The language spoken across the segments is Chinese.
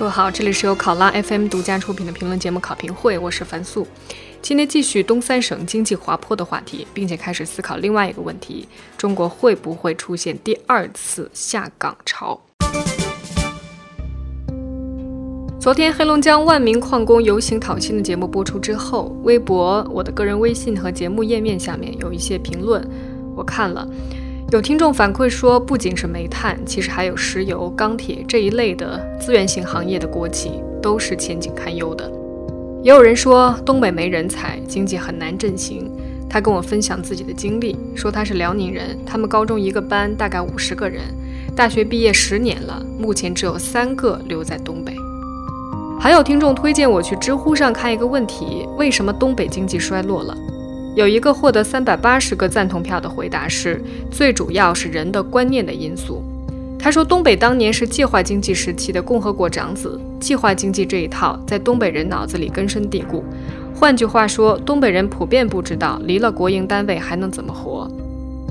各位好，这里是由考拉 FM 独家出品的评论节目《考评会》，我是樊素。今天继续东三省经济滑坡的话题，并且开始思考另外一个问题：中国会不会出现第二次下岗潮？昨天黑龙江万名矿工游行讨薪的节目播出之后，微博、我的个人微信和节目页面下面有一些评论，我看了。有听众反馈说，不仅是煤炭，其实还有石油、钢铁这一类的资源性行业的国企都是前景堪忧的。也有人说东北没人才，经济很难振兴。他跟我分享自己的经历，说他是辽宁人，他们高中一个班大概五十个人，大学毕业十年了，目前只有三个留在东北。还有听众推荐我去知乎上看一个问题：为什么东北经济衰落了？有一个获得三百八十个赞同票的回答是：最主要是人的观念的因素。他说，东北当年是计划经济时期的共和国长子，计划经济这一套在东北人脑子里根深蒂固。换句话说，东北人普遍不知道离了国营单位还能怎么活。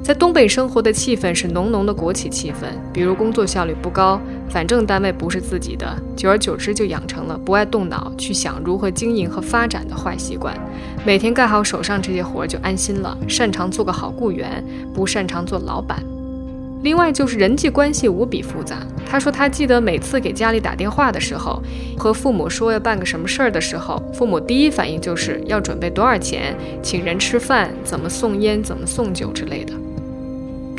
在东北生活的气氛是浓浓的国企气氛，比如工作效率不高，反正单位不是自己的，久而久之就养成了不爱动脑去想如何经营和发展的坏习惯。每天干好手上这些活就安心了，擅长做个好雇员，不擅长做老板。另外就是人际关系无比复杂。他说他记得每次给家里打电话的时候，和父母说要办个什么事儿的时候，父母第一反应就是要准备多少钱，请人吃饭，怎么送烟，怎么送酒之类的。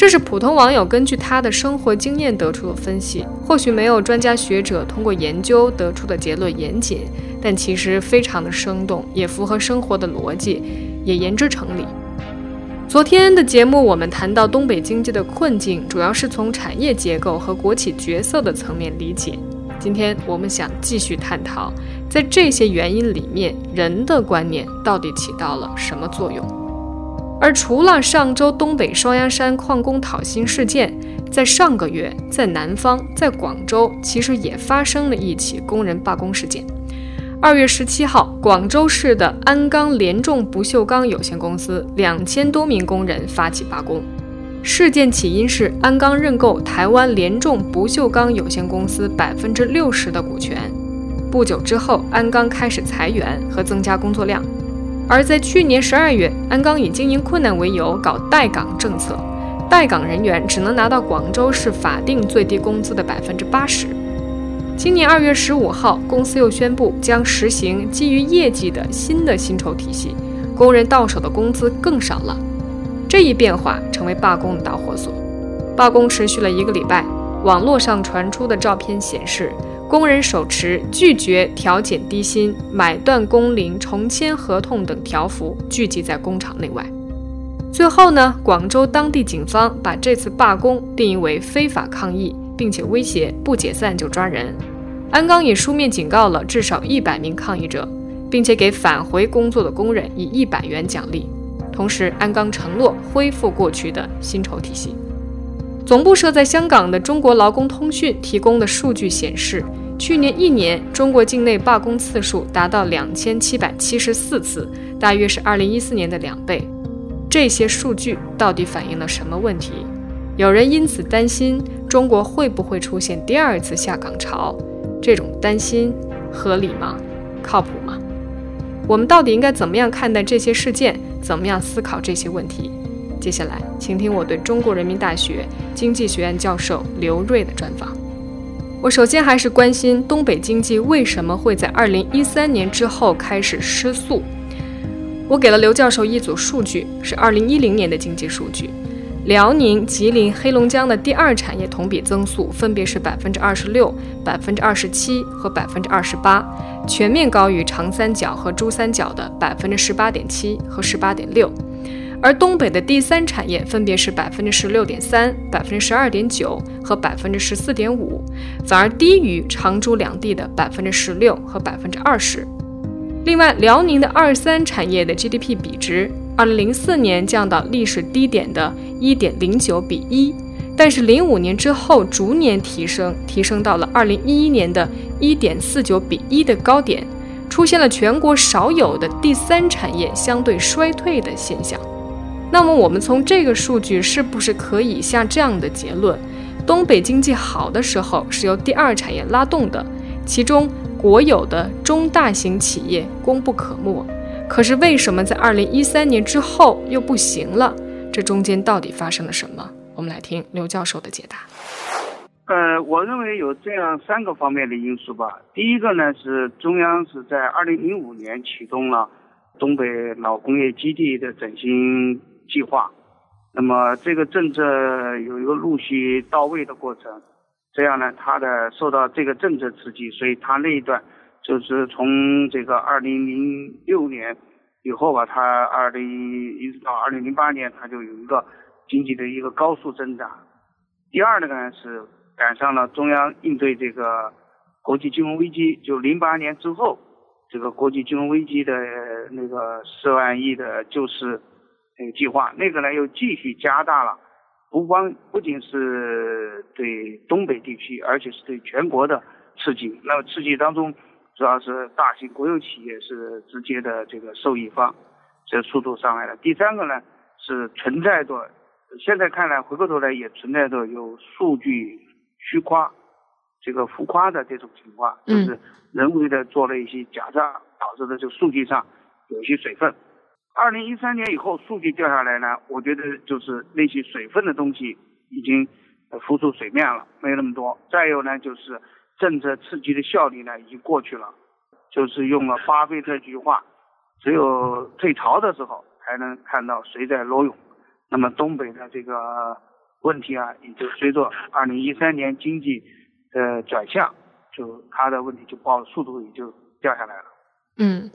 这是普通网友根据他的生活经验得出的分析，或许没有专家学者通过研究得出的结论严谨，但其实非常的生动，也符合生活的逻辑，也言之成理。昨天的节目我们谈到东北经济的困境，主要是从产业结构和国企角色的层面理解。今天我们想继续探讨，在这些原因里面，人的观念到底起到了什么作用？而除了上周东北双鸭山矿工讨薪事件，在上个月，在南方，在广州，其实也发生了一起工人罢工事件。二月十七号，广州市的鞍钢联众不锈钢有限公司两千多名工人发起罢工。事件起因是鞍钢认购台湾联众不锈钢有限公司百分之六十的股权。不久之后，鞍钢开始裁员和增加工作量。而在去年十二月，鞍钢以经营困难为由搞待岗政策，待岗人员只能拿到广州市法定最低工资的百分之八十。今年二月十五号，公司又宣布将实行基于业绩的新的薪酬体系，工人到手的工资更少了。这一变化成为罢工的导火索。罢工持续了一个礼拜，网络上传出的照片显示。工人手持拒绝调减低薪、买断工龄、重签合同等条幅，聚集在工厂内外。最后呢，广州当地警方把这次罢工定义为非法抗议，并且威胁不解散就抓人。鞍钢也书面警告了至少一百名抗议者，并且给返回工作的工人以一百元奖励。同时，鞍钢承诺恢复过去的薪酬体系。总部设在香港的中国劳工通讯提供的数据显示。去年一年，中国境内罢工次数达到两千七百七十四次，大约是二零一四年的两倍。这些数据到底反映了什么问题？有人因此担心中国会不会出现第二次下岗潮？这种担心合理吗？靠谱吗？我们到底应该怎么样看待这些事件？怎么样思考这些问题？接下来，请听我对中国人民大学经济学院教授刘锐的专访。我首先还是关心东北经济为什么会在二零一三年之后开始失速。我给了刘教授一组数据，是二零一零年的经济数据。辽宁、吉林、黑龙江的第二产业同比增速分别是百分之二十六、百分之二十七和百分之二十八，全面高于长三角和珠三角的百分之十八点七和十八点六。而东北的第三产业分别是百分之十六点三、百分之十二点九和百分之十四点五，反而低于长株两地的百分之十六和百分之二十。另外，辽宁的二三产业的 GDP 比值，二零零四年降到历史低点的一点零九比一，但是零五年之后逐年提升，提升到了二零一一年的一点四九比一的高点，出现了全国少有的第三产业相对衰退的现象。那么我们从这个数据是不是可以下这样的结论：东北经济好的时候是由第二产业拉动的，其中国有的中大型企业功不可没。可是为什么在二零一三年之后又不行了？这中间到底发生了什么？我们来听刘教授的解答。呃，我认为有这样三个方面的因素吧。第一个呢是中央是在二零零五年启动了东北老工业基地的整新计划，那么这个政策有一个陆续到位的过程。这样呢，它的受到这个政策刺激，所以它那一段就是从这个二零零六年以后吧，它二零一直到二零零八年，它就有一个经济的一个高速增长。第二呢是。赶上了中央应对这个国际金融危机，就零八年之后，这个国际金融危机的那个四万亿的救市那个计划，那个呢又继续加大了，不光不仅是对东北地区，而且是对全国的刺激。那么刺激当中，主要是大型国有企业是直接的这个受益方，这速度上来了。第三个呢是存在着，现在看来回过头来也存在着有数据。虚夸，这个浮夸的这种情况，就是人为的做了一些假账，导致的这个数据上有些水分。二零一三年以后数据掉下来呢，我觉得就是那些水分的东西已经浮出水面了，没有那么多。再有呢，就是政策刺激的效力呢已经过去了，就是用了巴菲特这句话，只有退潮的时候才能看到谁在裸泳。那么东北的这个。问题啊，也就随着二零一三年经济的转向，就它的问题就爆，速度也就掉下来了。嗯，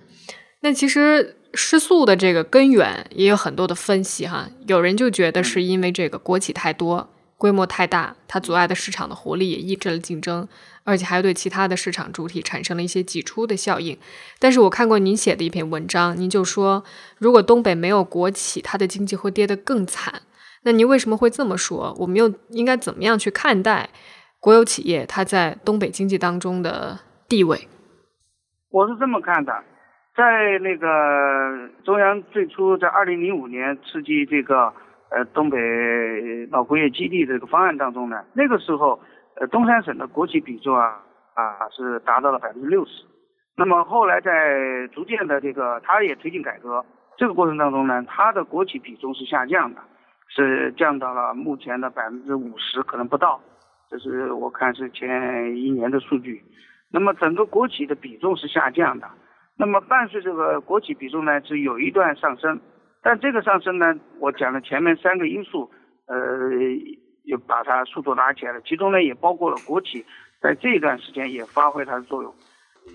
那其实失速的这个根源也有很多的分析哈。有人就觉得是因为这个国企太多，规模太大，它阻碍的市场的活力，也抑制了竞争，而且还对其他的市场主体产生了一些挤出的效应。但是我看过您写的一篇文章，您就说，如果东北没有国企，它的经济会跌得更惨。那您为什么会这么说？我们又应该怎么样去看待国有企业它在东北经济当中的地位？我是这么看的，在那个中央最初在二零零五年刺激这个呃东北老工业基地这个方案当中呢，那个时候呃东三省的国企比重啊啊是达到了百分之六十。那么后来在逐渐的这个他也推进改革这个过程当中呢，它的国企比重是下降的。是降到了目前的百分之五十，可能不到，这是我看是前一年的数据。那么整个国企的比重是下降的，那么伴随这个国企比重呢是有一段上升，但这个上升呢，我讲了前面三个因素，呃，也把它速度拉起来了，其中呢也包括了国企在这一段时间也发挥它的作用。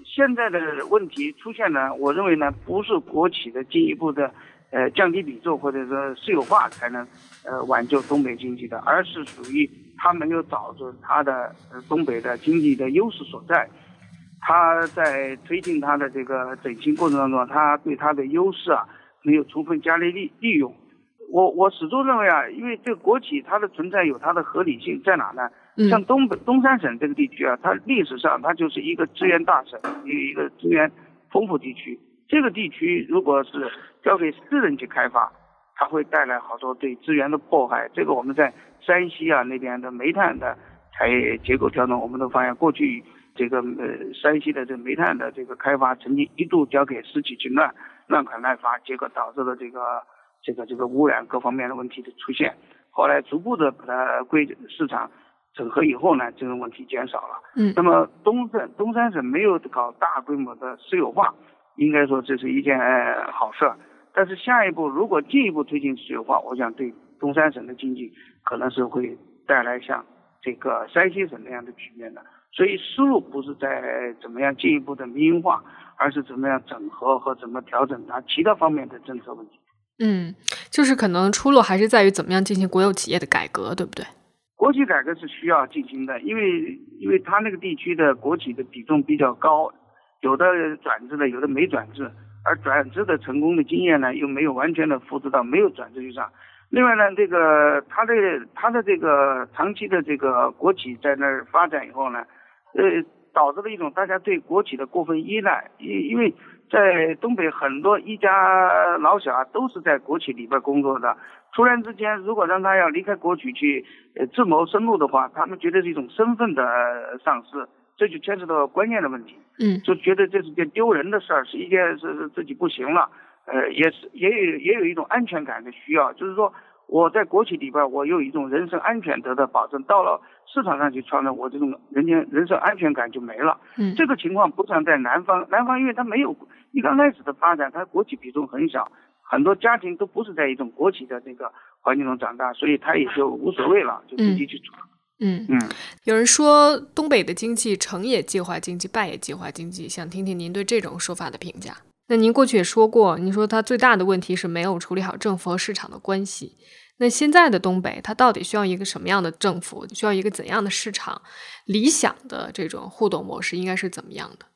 现在的问题出现呢，我认为呢不是国企的进一步的。呃，降低比重或者说私有化才能呃挽救东北经济的，而是属于它没有找准它的东北的经济的优势所在，他在推进他的这个整形过程当中，他对他的优势啊没有充分加以利利用。我我始终认为啊，因为这个国企它的存在有它的合理性在哪呢？像东北东三省这个地区啊，它历史上它就是一个资源大省，有一个资源丰富地区。这个地区如果是交给私人去开发，它会带来好多对资源的破坏。这个我们在山西啊那边的煤炭的产业结构调整，我们都发现过去这个呃山西的这个煤炭的这个开发曾经一度交给私企去乱乱砍滥伐，结果导致了这个这个这个污染各方面的问题的出现。后来逐步的把它归市场整合以后呢，这种问题减少了。嗯。那么东省东三省没有搞大规模的私有化。应该说这是一件好事，但是下一步如果进一步推进私有化，我想对东三省的经济可能是会带来像这个山西省那样的局面的。所以思路不是在怎么样进一步的民营化，而是怎么样整合和怎么调整它其他方面的政策问题。嗯，就是可能出路还是在于怎么样进行国有企业的改革，对不对？国企改革是需要进行的，因为因为它那个地区的国企的比重比较高。有的转制的，有的没转制，而转制的成功的经验呢，又没有完全的复制到没有转制上。另外呢，这个它的它的这个长期的这个国企在那儿发展以后呢，呃，导致了一种大家对国企的过分依赖。因因为在东北很多一家老小啊，都是在国企里边工作的。突然之间，如果让他要离开国企去呃自谋生路的话，他们觉得是一种身份的丧失。这就牵扯到观念的问题。嗯，就觉得这是件丢人的事儿，是一件是是自己不行了，呃，也是也有也有一种安全感的需要，就是说我在国企里边，我有一种人身安全得到保证，到了市场上去穿了，我这种人间人身安全感就没了。嗯，这个情况不像在南方，南方因为它没有一刚开始的发展，它国企比重很小，很多家庭都不是在一种国企的这个环境中长大，所以他也就无所谓了，就自己去做。嗯嗯，有人说东北的经济成也计划经济，败也计划经济，想听听您对这种说法的评价。那您过去也说过，您说它最大的问题是没有处理好政府和市场的关系。那现在的东北，它到底需要一个什么样的政府？需要一个怎样的市场？理想的这种互动模式应该是怎么样的？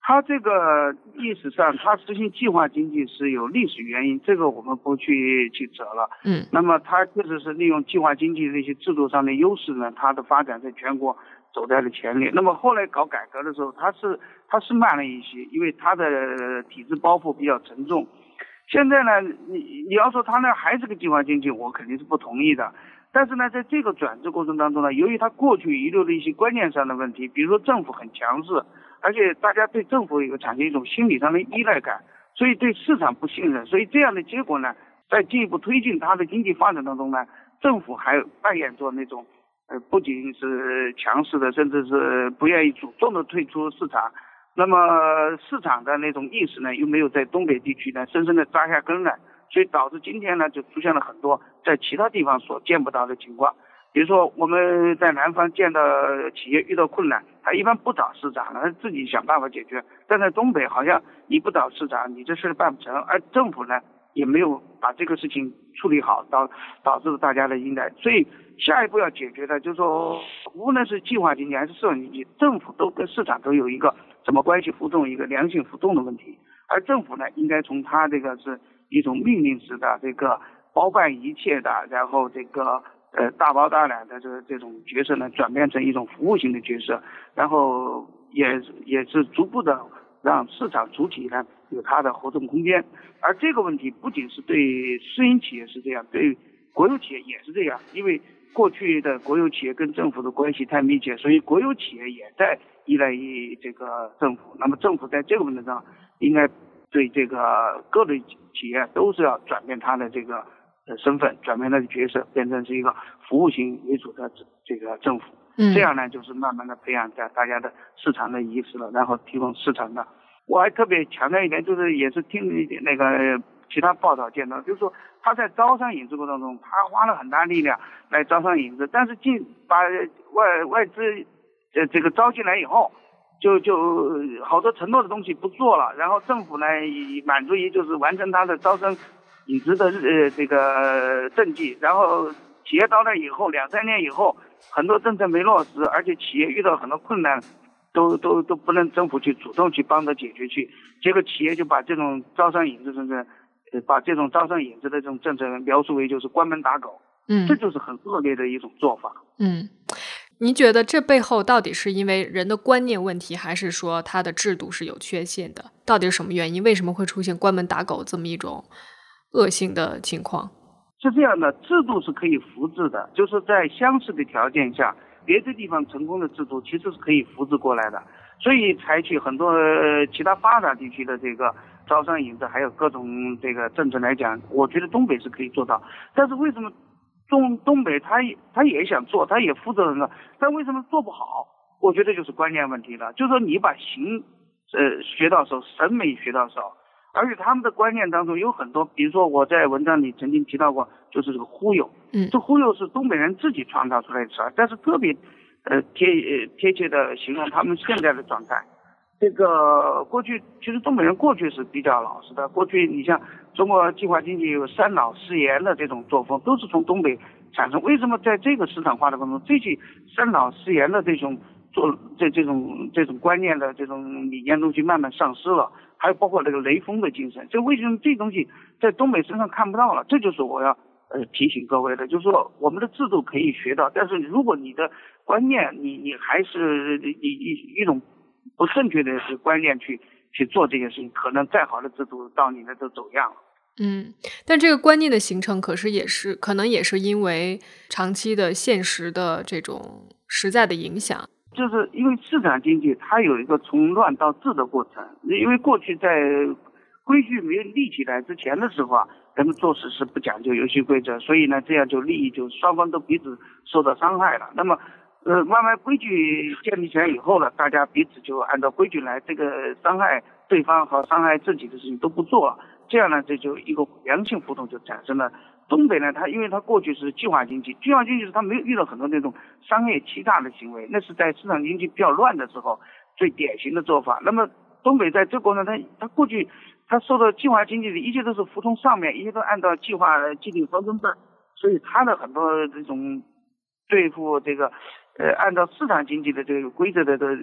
它这个历史上，它实行计划经济是有历史原因，这个我们不去去扯了。嗯，那么它确实是利用计划经济这些制度上的优势呢，它的发展在全国走在了前列。那么后来搞改革的时候，它是它是慢了一些，因为它的体制包袱比较沉重。现在呢，你你要说它那还是个计划经济，我肯定是不同意的。但是呢，在这个转制过程当中呢，由于它过去遗留的一些观念上的问题，比如说政府很强势。而且大家对政府有产生一种心理上的依赖感，所以对市场不信任，所以这样的结果呢，在进一步推进它的经济发展当中呢，政府还扮演着那种，呃，不仅是强势的，甚至是不愿意主动的退出市场，那么市场的那种意识呢，又没有在东北地区呢深深的扎下根来，所以导致今天呢，就出现了很多在其他地方所见不到的情况。比如说我们在南方见到企业遇到困难，他一般不找市长了，他自己想办法解决。但在东北，好像你不找市长，你这事办不成，而政府呢也没有把这个事情处理好，导导致了大家的应该。所以下一步要解决的，就是说，无论是计划经济还是市场经济，政府都跟市场都有一个什么关系互动，一个良性互动的问题。而政府呢，应该从他这个是一种命令式的这个包办一切的，然后这个。呃，大包大揽的这这种角色呢，转变成一种服务型的角色，然后也也是逐步的让市场主体呢有它的活动空间。而这个问题不仅是对私营企业是这样，对国有企业也是这样。因为过去的国有企业跟政府的关系太密切，所以国有企业也在依赖于这个政府。那么政府在这个问题上，应该对这个各类企业都是要转变它的这个。的身份转变他的角色，变成是一个服务型为主的这个政府，这样呢，就是慢慢的培养在大家的市场的意识了，然后提供市场的。我还特别强调一点，就是也是听那个其他报道见到，就是说他在招商引资过程中，他花了很大力量来招商引资，但是进把外外资呃这个招进来以后，就就好多承诺的东西不做了，然后政府呢满足于就是完成他的招商。引资的呃这个政绩，然后企业到那以后两三年以后，很多政策没落实，而且企业遇到很多困难，都都都不能政府去主动去帮着解决去，结果企业就把这种招商引资政策，呃把这种招商引资的这种政策描述为就是关门打狗，嗯，这就是很恶劣的一种做法。嗯，您觉得这背后到底是因为人的观念问题，还是说它的制度是有缺陷的？到底是什么原因？为什么会出现关门打狗这么一种？恶性的情况是这样的，制度是可以复制的，就是在相似的条件下，别的地方成功的制度其实是可以复制过来的。所以采取很多其他发达地区的这个招商引资，还有各种这个政策来讲，我觉得东北是可以做到。但是为什么中东北他也他也想做，他也负责任了，但为什么做不好？我觉得就是观念问题了，就是说你把形呃学到手，审美学到手。而且他们的观念当中有很多，比如说我在文章里曾经提到过，就是这个忽悠。嗯，这忽悠是东北人自己创造出来的词儿，但是特别，呃贴呃贴切的形容他们现在的状态。这个过去其实东北人过去是比较老实的，过去你像中国计划经济有三老四严的这种作风，都是从东北产生。为什么在这个市场化的过程中，这些三老四严的这种做这这种这种观念的这种理念东西慢慢丧失了？还有包括那个雷锋的精神，这为什么这东西在东北身上看不到了？这就是我要呃提醒各位的，就是说我们的制度可以学到，但是如果你的观念你你还是以一一种不正确的观念去去做这件事情，可能再好的制度到你那都走样了。嗯，但这个观念的形成，可是也是可能也是因为长期的现实的这种实在的影响。就是因为市场经济它有一个从乱到治的过程，因为过去在规矩没有立起来之前的时候啊，人们做事是不讲究游戏规则，所以呢，这样就利益就双方都彼此受到伤害了。那么，呃，慢慢规矩建立起来以后呢，大家彼此就按照规矩来，这个伤害对方和伤害自己的事情都不做了，这样呢，这就一个良性互动就产生了。东北呢，它因为它过去是计划经济，计划经济是它没有遇到很多那种商业欺诈的行为，那是在市场经济比较乱的时候最典型的做法。那么东北在这过程，它它过去它受到计划经济的一切都是服从上面，一切都按照计划既定方针办，所以它的很多这种对付这个呃按照市场经济的这个规则的的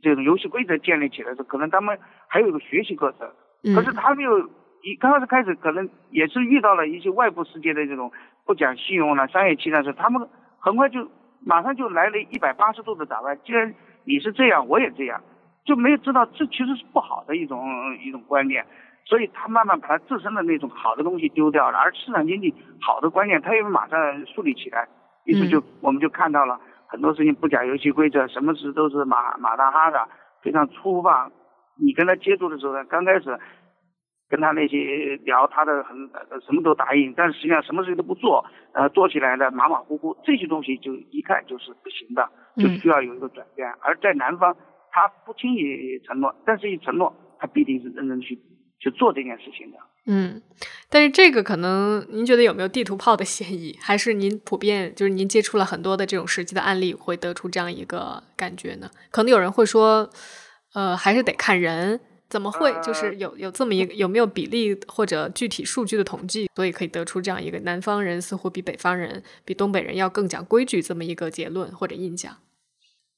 这种游戏规则建立起来的，可能他们还有一个学习过程，可是他没有。一刚开始开始可能也是遇到了一些外部世界的这种不讲信用了、商业欺诈时，他们很快就马上就来了一百八十度的打歪。既然你是这样，我也这样，就没有知道这其实是不好的一种一种观念，所以他慢慢把他自身的那种好的东西丢掉了，而市场经济好的观念他又马上树立起来，于是就我们就看到了很多事情不讲游戏规则，什么事都是马马大哈的，非常粗暴。你跟他接触的时候呢，刚开始。跟他那些聊，他的很什么都答应，但实际上什么事情都不做，呃，做起来的马马虎虎，这些东西就一看就是不行的，就需要有一个转变。而在南方，他不轻易承诺，但是一承诺，他必定是认真去去做这件事情的。嗯，但是这个可能您觉得有没有地图炮的嫌疑？还是您普遍就是您接触了很多的这种实际的案例，会得出这样一个感觉呢？可能有人会说，呃，还是得看人。怎么会？就是有有这么一个有没有比例或者具体数据的统计，所以可以得出这样一个南方人似乎比北方人、比东北人要更讲规矩这么一个结论或者印象。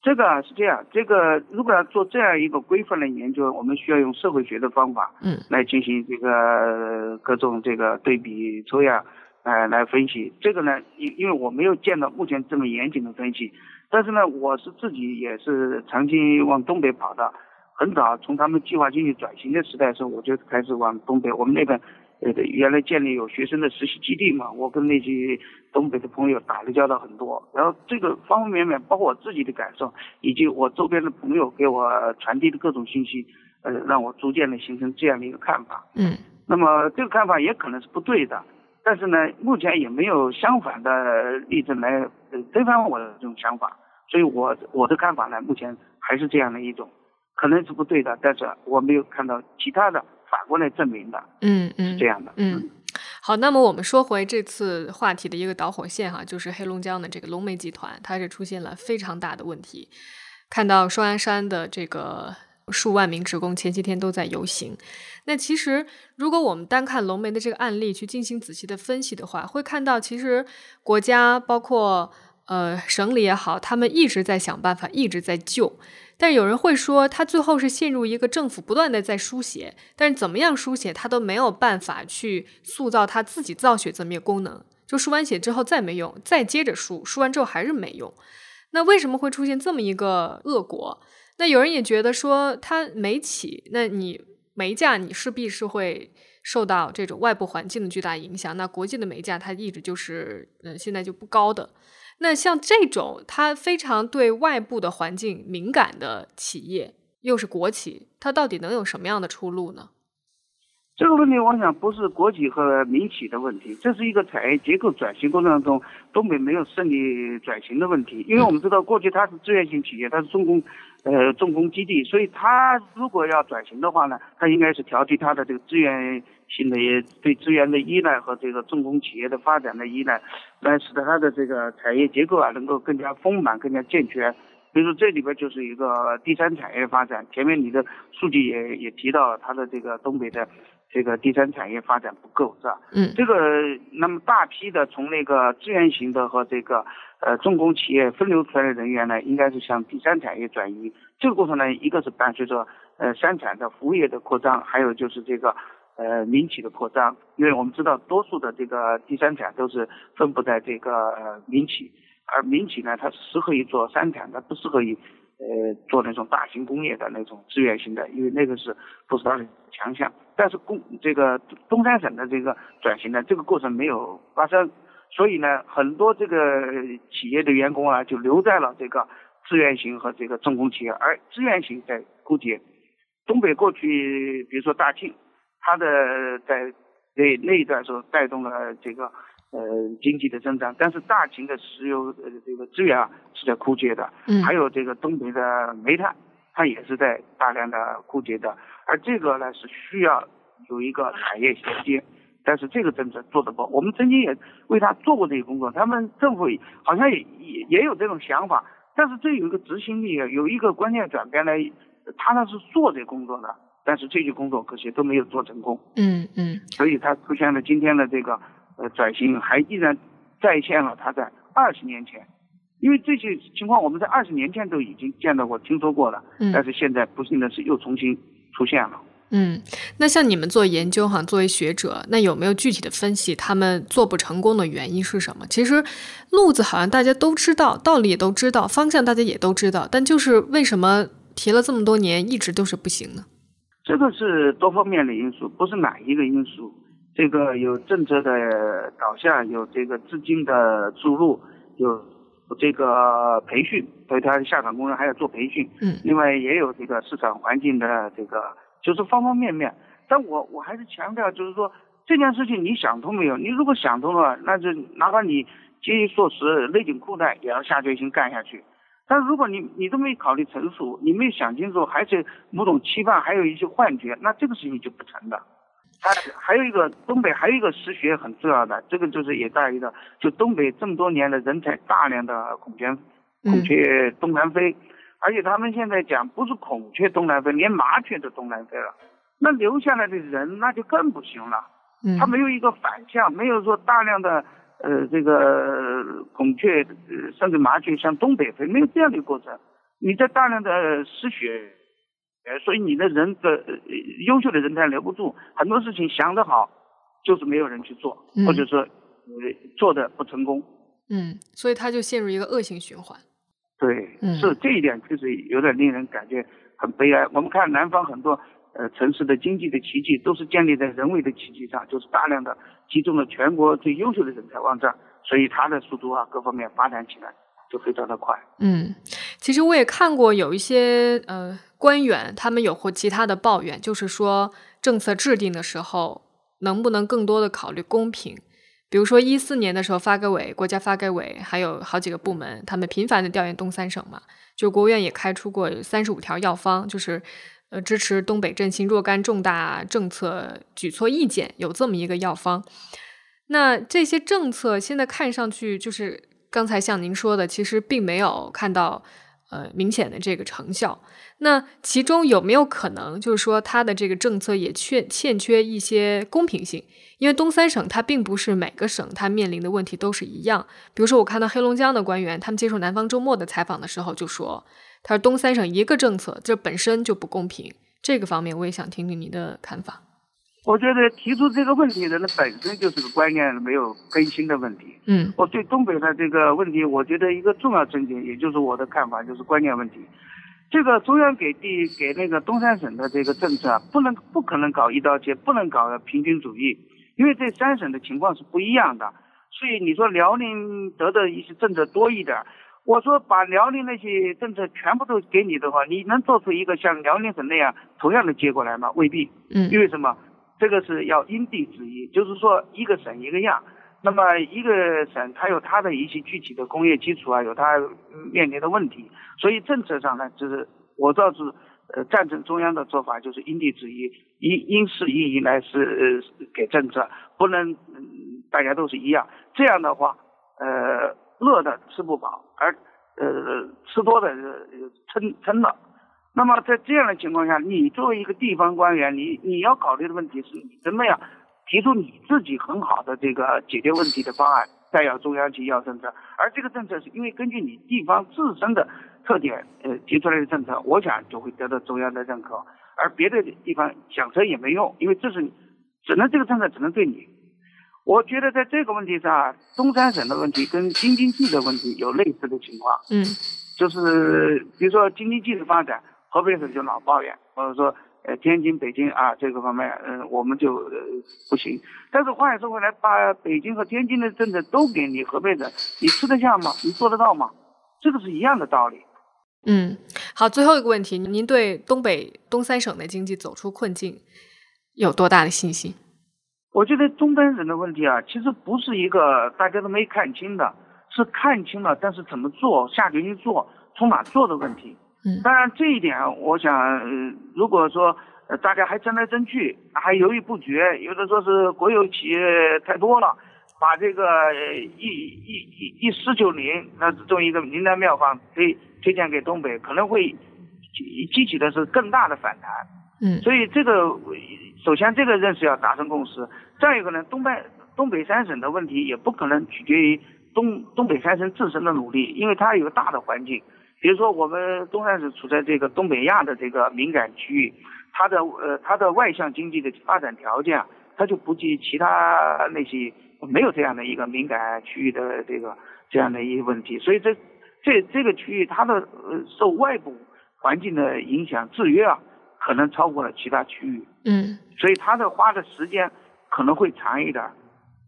这个是这样，这个如果要做这样一个规范的研究，我们需要用社会学的方法，嗯，来进行这个各种这个对比抽样，呃，来分析。这个呢，因因为我没有见到目前这么严谨的分析，但是呢，我是自己也是长期往东北跑的。很早从他们计划经济转型的时代时候，我就开始往东北。我们那边呃原来建立有学生的实习基地嘛，我跟那些东北的朋友打了交道很多。然后这个方方面面，包括我自己的感受，以及我周边的朋友给我传递的各种信息，呃，让我逐渐的形成这样的一个看法。嗯。那么这个看法也可能是不对的，但是呢，目前也没有相反的例子来推翻我的这种想法。所以我我的看法呢，目前还是这样的一种。可能是不对的，但是我没有看到其他的反过来证明的。嗯嗯，是这样的。嗯，好，那么我们说回这次话题的一个导火线哈，就是黑龙江的这个龙煤集团，它是出现了非常大的问题。看到双鸭山的这个数万名职工前些天都在游行。那其实如果我们单看龙煤的这个案例去进行仔细的分析的话，会看到其实国家包括呃省里也好，他们一直在想办法，一直在救。但有人会说，他最后是陷入一个政府不断的在输血，但是怎么样输血，他都没有办法去塑造他自己造血这么一个功能。就输完血之后再没用，再接着输，输完之后还是没用。那为什么会出现这么一个恶果？那有人也觉得说，它煤企，那你煤价你势必是会受到这种外部环境的巨大影响。那国际的煤价它一直就是，嗯，现在就不高的。那像这种它非常对外部的环境敏感的企业，又是国企，它到底能有什么样的出路呢？这个问题，我想不是国企和民企的问题，这是一个产业结构转型过程当中东北没有顺利转型的问题。因为我们知道，过去它是资源型企业，它是重工，呃，重工基地，所以它如果要转型的话呢，它应该是调低它的这个资源性的对资源的依赖和这个重工企业的发展的依赖，来使得它的这个产业结构啊能够更加丰满、更加健全。比如说这里边就是一个第三产业发展，前面你的数据也也提到了它的这个东北的。这个第三产业发展不够是吧？嗯，这个那么大批的从那个资源型的和这个呃重工企业分流出来的人员呢，应该是向第三产业转移。这个过程呢，一个是伴随着呃生产的服务业的扩张，还有就是这个呃民企的扩张。因为我们知道，多数的这个第三产都是分布在这个民企，而民企呢，它适合于做三产，它不适合于。呃，做那种大型工业的那种资源型的，因为那个是不是它的强项？但是工这个东三省的这个转型呢，这个过程没有发生，所以呢，很多这个企业的员工啊，就留在了这个资源型和这个重工企业，而资源型在枯竭。东北过去，比如说大庆，它的在那那一段时候带动了这个呃经济的增长，但是大庆的石油呃这个资源啊是在枯竭的，嗯，还有这个东北的煤炭，它也是在大量的枯竭的，而这个呢是需要有一个产业衔接，但是这个政策做得不好，我们曾经也为他做过这个工作，他们政府好像也也也有这种想法，但是这有一个执行力，有一个关键转变呢。他那是做这工作的，但是这些工作可惜都没有做成功。嗯嗯。所以它出现了今天的这个呃转型，还依然再现了它在二十年前，因为这些情况我们在二十年前都已经见到过、听说过了。嗯。但是现在不幸的是又重新出现了。嗯，那像你们做研究哈，作为学者，那有没有具体的分析他们做不成功的原因是什么？其实路子好像大家都知道，道理也都知道，方向大家也都知道，但就是为什么？提了这么多年，一直都是不行的。这个是多方面的因素，不是哪一个因素。这个有政策的导向，有这个资金的注入，有这个培训，所以他下岗工人还要做培训。嗯。另外也有这个市场环境的这个，就是方方面面。但我我还是强调，就是说这件事情你想通没有？你如果想通了，那就哪怕你节衣缩食、勒紧裤带，也要下决心干下去。但如果你你都没考虑成熟，你没有想清楚，还是某种期盼，还有一些幻觉，那这个事情就不成的。它还有一个东北还有一个实学很重要的，这个就是也在于的，就东北这么多年的人才大量的孔雀孔雀东南飞，而且他们现在讲不是孔雀东南飞，连麻雀都东南飞了，那留下来的人那就更不行了。嗯，他没有一个反向，没有说大量的。呃，这个孔雀甚至麻雀向东北飞，没有这样的过程。你在大量的失血，呃，所以你的人的优秀的人才留不住。很多事情想得好，就是没有人去做，或者说呃做的不成功。嗯，所以他就陷入一个恶性循环。对，是这一点，确实有点令人感觉很悲哀。我们看南方很多。呃，城市的经济的奇迹都是建立在人为的奇迹上，就是大量的集中了全国最优秀的人才往这儿，所以它的速度啊，各方面发展起来就非常的快。嗯，其实我也看过有一些呃官员，他们有或其他的抱怨，就是说政策制定的时候能不能更多的考虑公平？比如说一四年的时候，发改委、国家发改委还有好几个部门，他们频繁的调研东三省嘛，就国务院也开出过三十五条药方，就是。呃，支持东北振兴若干重大政策举措意见，有这么一个药方。那这些政策现在看上去，就是刚才像您说的，其实并没有看到呃明显的这个成效。那其中有没有可能，就是说它的这个政策也欠欠缺一些公平性？因为东三省它并不是每个省它面临的问题都是一样。比如说，我看到黑龙江的官员，他们接受南方周末的采访的时候就说。他说：“东三省一个政策，这本身就不公平。这个方面，我也想听听您的看法。我觉得提出这个问题的人本身就是个观念没有更新的问题。嗯，我对东北的这个问题，我觉得一个重要症结，也就是我的看法，就是观念问题。这个中央给地给那个东三省的这个政策，不能不可能搞一刀切，不能搞平均主义，因为这三省的情况是不一样的。所以你说辽宁得的一些政策多一点。”我说把辽宁那些政策全部都给你的话，你能做出一个像辽宁省那样同样的结果来吗？未必。嗯。因为什么？这个是要因地制宜，就是说一个省一个样。那么一个省它有它的一些具体的工业基础啊，有它面临的问题。所以政策上呢，就是我倒是呃赞成中央的做法，就是因地制宜，因因事因宜来是给政策，不能大家都是一样。这样的话，呃。饿的吃不饱，而呃吃多的撑撑了。那么在这样的情况下，你作为一个地方官员，你你要考虑的问题是你怎么样提出你自己很好的这个解决问题的方案，再要中央去要政策。而这个政策是因为根据你地方自身的特点呃提出来的政策，我想就会得到中央的认可。而别的地方想成也没用，因为这是只能这个政策只能对你。我觉得在这个问题上，东三省的问题跟京津冀的问题有类似的情况。嗯，就是比如说京津冀的发展，河北省就老抱怨，或者说呃天津、北京啊这个方面，嗯我们就呃不行。但是话又说回来，把北京和天津的政策都给你河北省，你吃得下吗？你做得到吗？这个是一样的道理。嗯，好，最后一个问题，您对东北东三省的经济走出困境有多大的信心？我觉得东三省的问题啊，其实不是一个大家都没看清的，是看清了，但是怎么做、下决心做、从哪做的问题。嗯，当然这一点，我想，如果说大家还争来争去，还犹豫不决，有的说是国有企业太多了，把这个一一一一四九零那这么一个灵丹妙方推推荐给东北，可能会激起的是更大的反弹。嗯，所以这个首先这个认识要达成共识。再一个呢，东北东北三省的问题也不可能取决于东东北三省自身的努力，因为它有大的环境。比如说，我们东三省处在这个东北亚的这个敏感区域，它的呃它的外向经济的发展条件，它就不及其他那些没有这样的一个敏感区域的这个这样的一些问题。所以这这这个区域它的呃受外部环境的影响制约啊，可能超过了其他区域。嗯，所以他的花的时间。可能会长一点，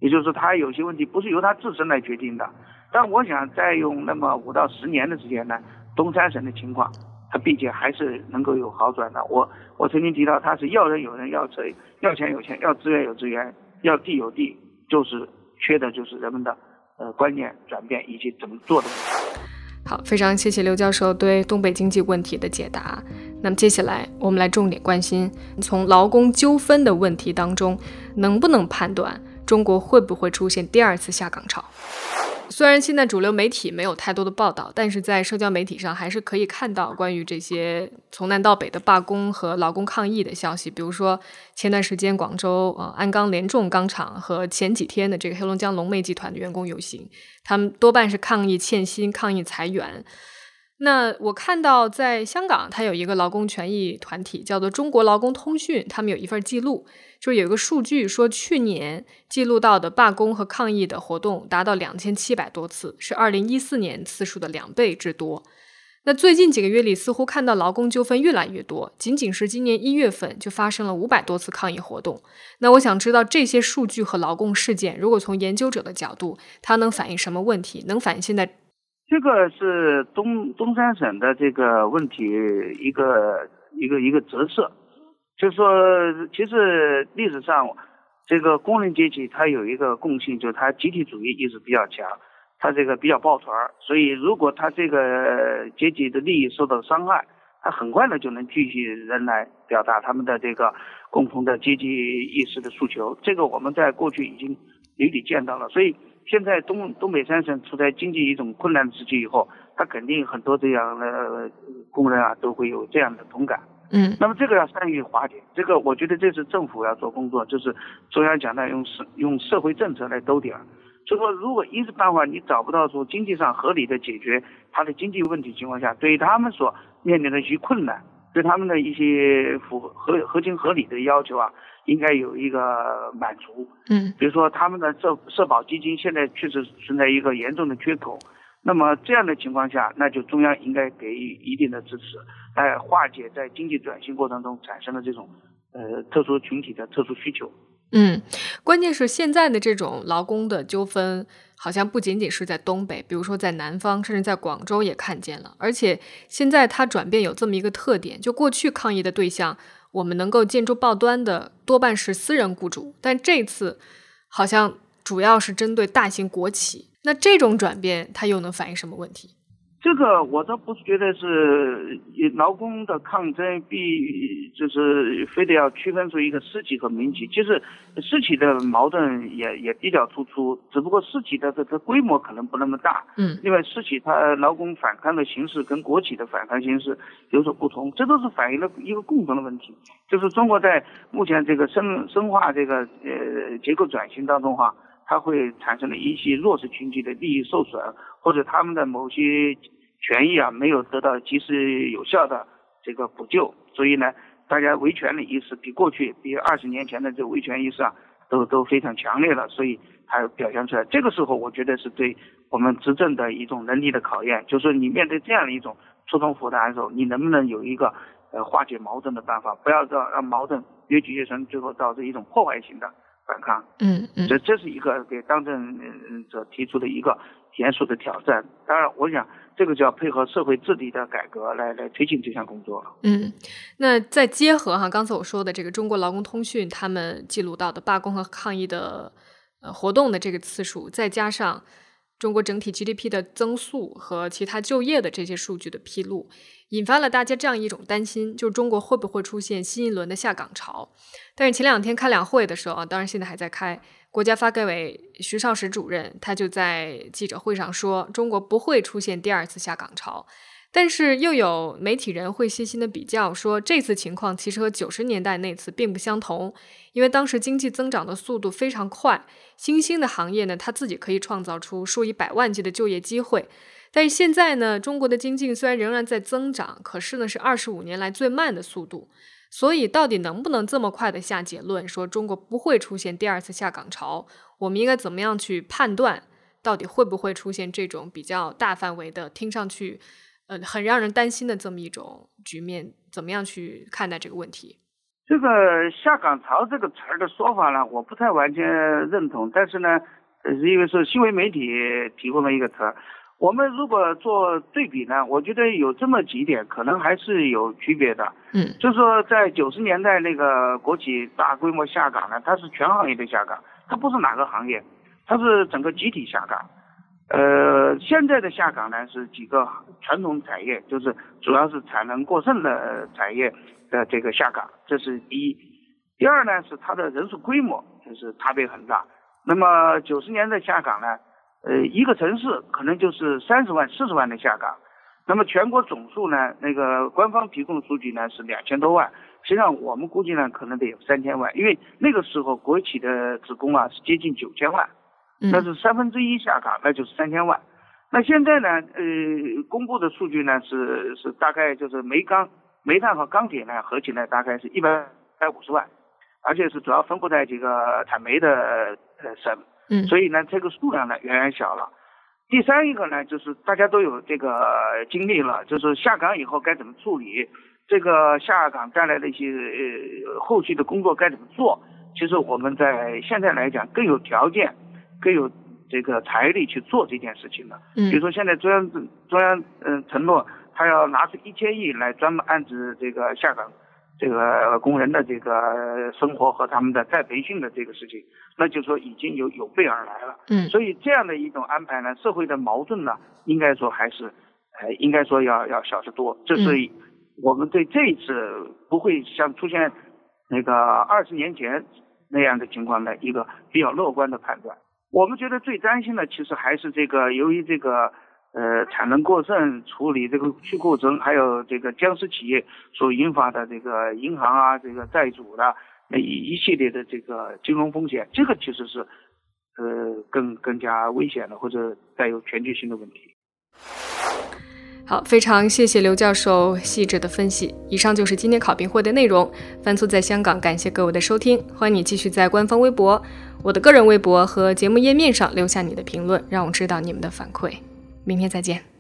也就是说，它有些问题不是由他自身来决定的。但我想再用那么五到十年的时间呢，东三省的情况，它毕竟还是能够有好转的。我我曾经提到，他是要人有人，要车要钱有钱，要资源有资源，要地有地，就是缺的就是人们的呃观念转变以及怎么做的。好，非常谢谢刘教授对东北经济问题的解答。那么接下来，我们来重点关心从劳工纠纷的问题当中，能不能判断中国会不会出现第二次下岗潮？虽然现在主流媒体没有太多的报道，但是在社交媒体上还是可以看到关于这些从南到北的罢工和劳工抗议的消息。比如说，前段时间广州呃鞍钢联众钢厂和前几天的这个黑龙江龙煤集团的员工游行，他们多半是抗议欠薪、抗议裁员。那我看到在香港，它有一个劳工权益团体，叫做中国劳工通讯，他们有一份记录，就是有一个数据说，去年记录到的罢工和抗议的活动达到两千七百多次，是二零一四年次数的两倍之多。那最近几个月里，似乎看到劳工纠纷越来越多，仅仅是今年一月份就发生了五百多次抗议活动。那我想知道这些数据和劳工事件，如果从研究者的角度，它能反映什么问题？能反映现在？这个是东东三省的这个问题一个一个一个折射，就是说，其实历史上这个工人阶级它有一个共性，就是它集体主义意识比较强，它这个比较抱团儿，所以如果他这个阶级的利益受到伤害，他很快的就能聚集人来表达他们的这个共同的阶级意识的诉求。这个我们在过去已经屡屡见到了，所以。现在东东北三省处在经济一种困难时期以后，他肯定很多这样的工人啊都会有这样的同感。嗯，那么这个要善于化解，这个我觉得这是政府要做工作，就是中央讲的用社用社会政策来兜底儿。就说如果一时半会儿你找不到说经济上合理的解决他的经济问题情况下，对于他们所面临的一些困难，对他们的一些符合合合情合理的要求啊。应该有一个满足，嗯，比如说他们的社社保基金现在确实存在一个严重的缺口，那么这样的情况下，那就中央应该给予一定的支持，来化解在经济转型过程中产生的这种呃特殊群体的特殊需求。嗯，关键是现在的这种劳工的纠纷，好像不仅仅是在东北，比如说在南方，甚至在广州也看见了，而且现在它转变有这么一个特点，就过去抗议的对象。我们能够见诸报端的多半是私人雇主，但这次好像主要是针对大型国企。那这种转变，它又能反映什么问题？这个我倒不是觉得是劳工的抗争必就是非得要区分出一个私企和民企，其实私企的矛盾也也比较突出，只不过私企的这个规模可能不那么大。嗯。另外，私企它劳工反抗的形式跟国企的反抗形式有所不同，这都是反映了一个共同的问题，就是中国在目前这个深深化这个呃结构转型当中哈。它会产生了一些弱势群体的利益受损，或者他们的某些权益啊没有得到及时有效的这个补救，所以呢，大家维权的意识比过去，比二十年前的这维权意识啊，都都非常强烈了，所以它表现出来。这个时候，我觉得是对我们执政的一种能力的考验，就是你面对这样的一种错综复杂的时候，你能不能有一个呃化解矛盾的办法，不要让让矛盾越积越深，最后导致一种破坏性的。反抗，嗯嗯，这这是一个给当政者提出的一个严肃的挑战。当然，我想这个就要配合社会治理的改革来来推进这项工作。嗯，那再结合哈，刚才我说的这个中国劳工通讯他们记录到的罢工和抗议的呃活动的这个次数，再加上。中国整体 GDP 的增速和其他就业的这些数据的披露，引发了大家这样一种担心：，就是中国会不会出现新一轮的下岗潮？但是前两天开两会的时候啊，当然现在还在开，国家发改委徐绍史主任他就在记者会上说，中国不会出现第二次下岗潮。但是又有媒体人会细心的比较说，这次情况其实和九十年代那次并不相同，因为当时经济增长的速度非常快，新兴的行业呢，它自己可以创造出数以百万计的就业机会。但是现在呢，中国的经济虽然仍然在增长，可是呢是二十五年来最慢的速度。所以到底能不能这么快的下结论说中国不会出现第二次下岗潮？我们应该怎么样去判断，到底会不会出现这种比较大范围的，听上去？呃，很让人担心的这么一种局面，怎么样去看待这个问题？这个下岗潮这个词儿的说法呢，我不太完全认同。但是呢，是因为是新闻媒体提供的一个词儿。我们如果做对比呢，我觉得有这么几点可能还是有区别的。嗯，就是说在九十年代那个国企大规模下岗呢，它是全行业的下岗，它不是哪个行业，它是整个集体下岗。呃，现在的下岗呢是几个传统产业，就是主要是产能过剩的产业的这个下岗，这是第一。第二呢是它的人数规模就是差别很大。那么九十年的下岗呢，呃，一个城市可能就是三十万、四十万的下岗。那么全国总数呢，那个官方提供的数据呢是两千多万，实际上我们估计呢可能得有三千万，因为那个时候国企的职工啊是接近九千万。那是三分之一下岗，那就是三千万。那现在呢？呃，公布的数据呢是是大概就是煤钢、煤炭和钢铁呢合起来大概是一百百五十万，而且是主要分布在这个产煤的呃省。嗯。所以呢，这个数量呢远远小了。第三一个呢，就是大家都有这个经历了，就是下岗以后该怎么处理，这个下岗带来的一些呃后续的工作该怎么做。其实我们在现在来讲更有条件。更有这个财力去做这件事情了。嗯，比如说现在中央中央嗯承诺，他要拿出一千亿来专门安置这个下岗这个工人的这个生活和他们的再培训的这个事情，那就说已经有有备而来了。嗯，所以这样的一种安排呢，社会的矛盾呢，应该说还是呃应该说要要小得多。这是我们对这一次不会像出现那个二十年前那样的情况的一个比较乐观的判断。我们觉得最担心的其实还是这个，由于这个呃产能过剩、处理这个去库存，还有这个僵尸企业所引发的这个银行啊、这个债主的那一一系列的这个金融风险，这个其实是呃更更加危险的或者带有全局性的问题。好，非常谢谢刘教授细致的分析。以上就是今天考评会的内容。番粗在香港，感谢各位的收听，欢迎你继续在官方微博、我的个人微博和节目页面上留下你的评论，让我知道你们的反馈。明天再见。